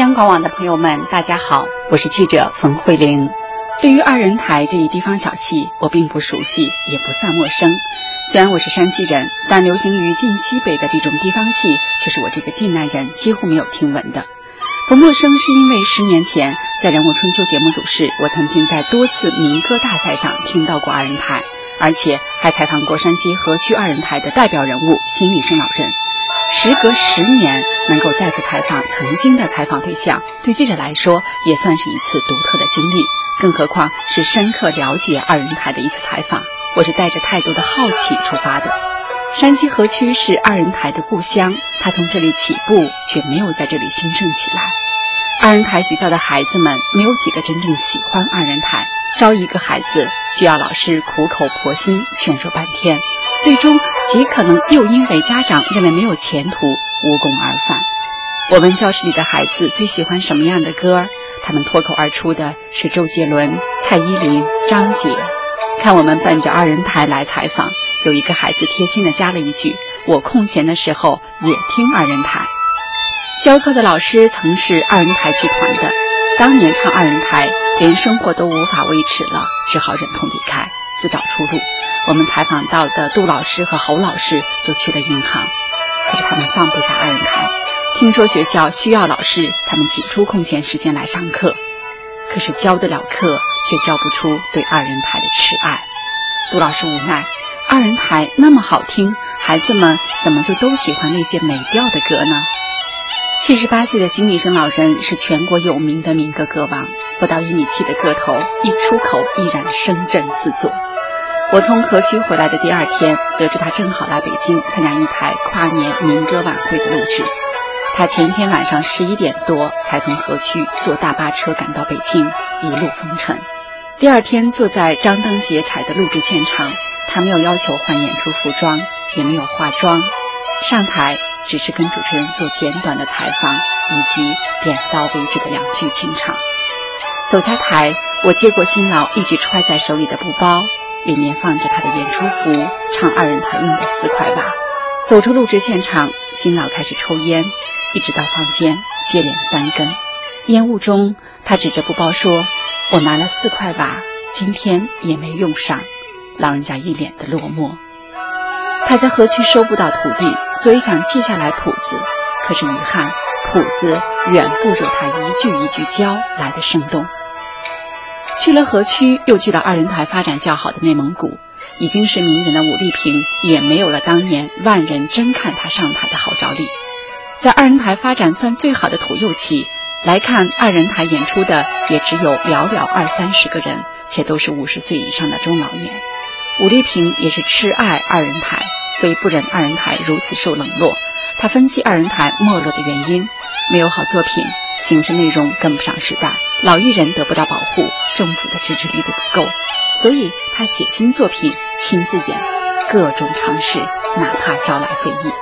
央广网的朋友们，大家好，我是记者冯慧玲。对于二人台这一地方小戏，我并不熟悉，也不算陌生。虽然我是山西人，但流行于晋西北的这种地方戏，却是我这个晋南人几乎没有听闻的。不陌生是因为十年前在《人物春秋》节目组时，我曾经在多次民歌大赛上听到过二人台，而且还采访过山西河曲二人台的代表人物辛立生老人。时隔十年，能够再次采访曾经的采访对象，对记者来说也算是一次独特的经历。更何况是深刻了解二人台的一次采访，我是带着太多的好奇出发的。山西河曲是二人台的故乡，他从这里起步，却没有在这里兴盛起来。二人台学校的孩子们没有几个真正喜欢二人台，招一个孩子需要老师苦口婆心劝说半天。最终极可能又因为家长认为没有前途，无功而返。我问教室里的孩子最喜欢什么样的歌，他们脱口而出的是周杰伦、蔡依林、张杰。看我们奔着二人台来采访，有一个孩子贴心的加了一句：“我空闲的时候也听二人台。”教课的老师曾是二人台剧团的，当年唱二人台，连生活都无法维持了，只好忍痛离开，自找出路。我们采访到的杜老师和侯老师就去了银行，可是他们放不下二人台。听说学校需要老师，他们挤出空闲时间来上课，可是教得了课，却教不出对二人台的痴爱。杜老师无奈，二人台那么好听，孩子们怎么就都喜欢那些美调的歌呢？七十八岁的辛立生老人是全国有名的民歌歌王，不到一米七的个头，一出口依然声震四座。我从河区回来的第二天，得知他正好来北京参加一台跨年民歌晚会的录制。他前一天晚上十一点多才从河区坐大巴车赶到北京，一路风尘。第二天坐在张灯结彩的录制现场，他没有要求换演出服装，也没有化妆，上台只是跟主持人做简短的采访，以及点到为止的两句清唱。走下台，我接过辛劳一直揣在手里的布包。里面放着他的演出服，唱二人台用的四块瓦。走出录制现场，辛老开始抽烟，一直到房间接连三根。烟雾中，他指着布包说：“我拿了四块瓦，今天也没用上。”老人家一脸的落寞。他在河区收不到徒弟，所以想记下来谱子，可是遗憾，谱子远不如他一句一句教来的生动。去了河曲，又去了二人台发展较好的内蒙古，已经是名人的武丽萍也没有了当年万人争看他上台的号召力。在二人台发展算最好的土幼期来看，二人台演出的也只有寥寥二三十个人，且都是五十岁以上的中老年。武丽萍也是痴爱二人台，所以不忍二人台如此受冷落。他分析二人台没落的原因：没有好作品，形式内容跟不上时代。老艺人得不到保护，政府的支持力度不够，所以他写新作品，亲自演，各种尝试，哪怕招来非议。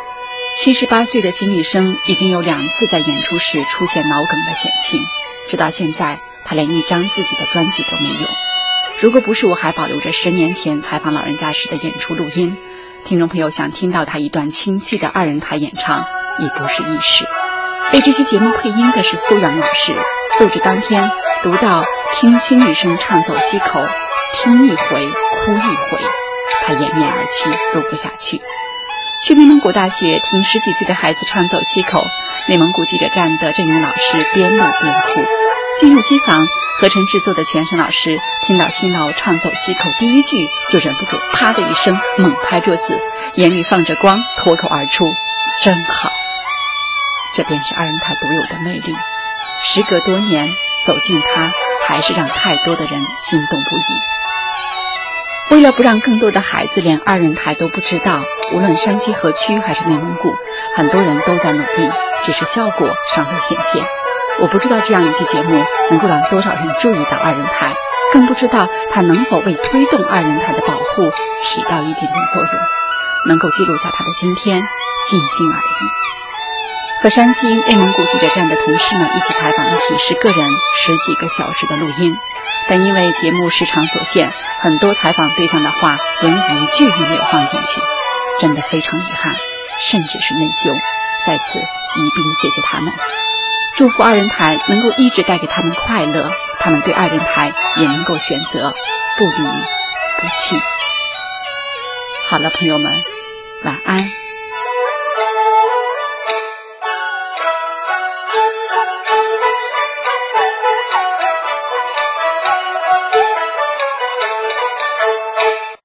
七十八岁的辛立生已经有两次在演出时出现脑梗的险情，直到现在，他连一张自己的专辑都没有。如果不是我还保留着十年前采访老人家时的演出录音，听众朋友想听到他一段清晰的二人台演唱，已不是易事。为这期节目配音的是苏阳老师。录制当天，读到听清一声唱走西口，听一回哭一回，他掩面而泣，录不下去。去内蒙古大学听十几岁的孩子唱走西口，内蒙古记者站的郑勇老师边录边哭。进入机房，合成制作的全程老师听到辛劳唱走西口第一句，就忍不住啪的一声猛拍桌子，眼里放着光，脱口而出：“真好。”这便是二人台独有的魅力。时隔多年，走进它，还是让太多的人心动不已。为了不让更多的孩子连二人台都不知道，无论山西河区还是内蒙古，很多人都在努力，只是效果尚未显现。我不知道这样一期节目能够让多少人注意到二人台，更不知道它能否为推动二人台的保护起到一定的作用。能够记录下它的今天，尽心而已。和山西、内蒙古记者站的同事们一起采访了几十个人、十几个小时的录音，但因为节目时长所限，很多采访对象的话连一句也没有放进去，真的非常遗憾，甚至是内疚。在此一并谢谢他们。祝福二人台能够一直带给他们快乐，他们对二人台也能够选择不离不弃。好了，朋友们，晚安。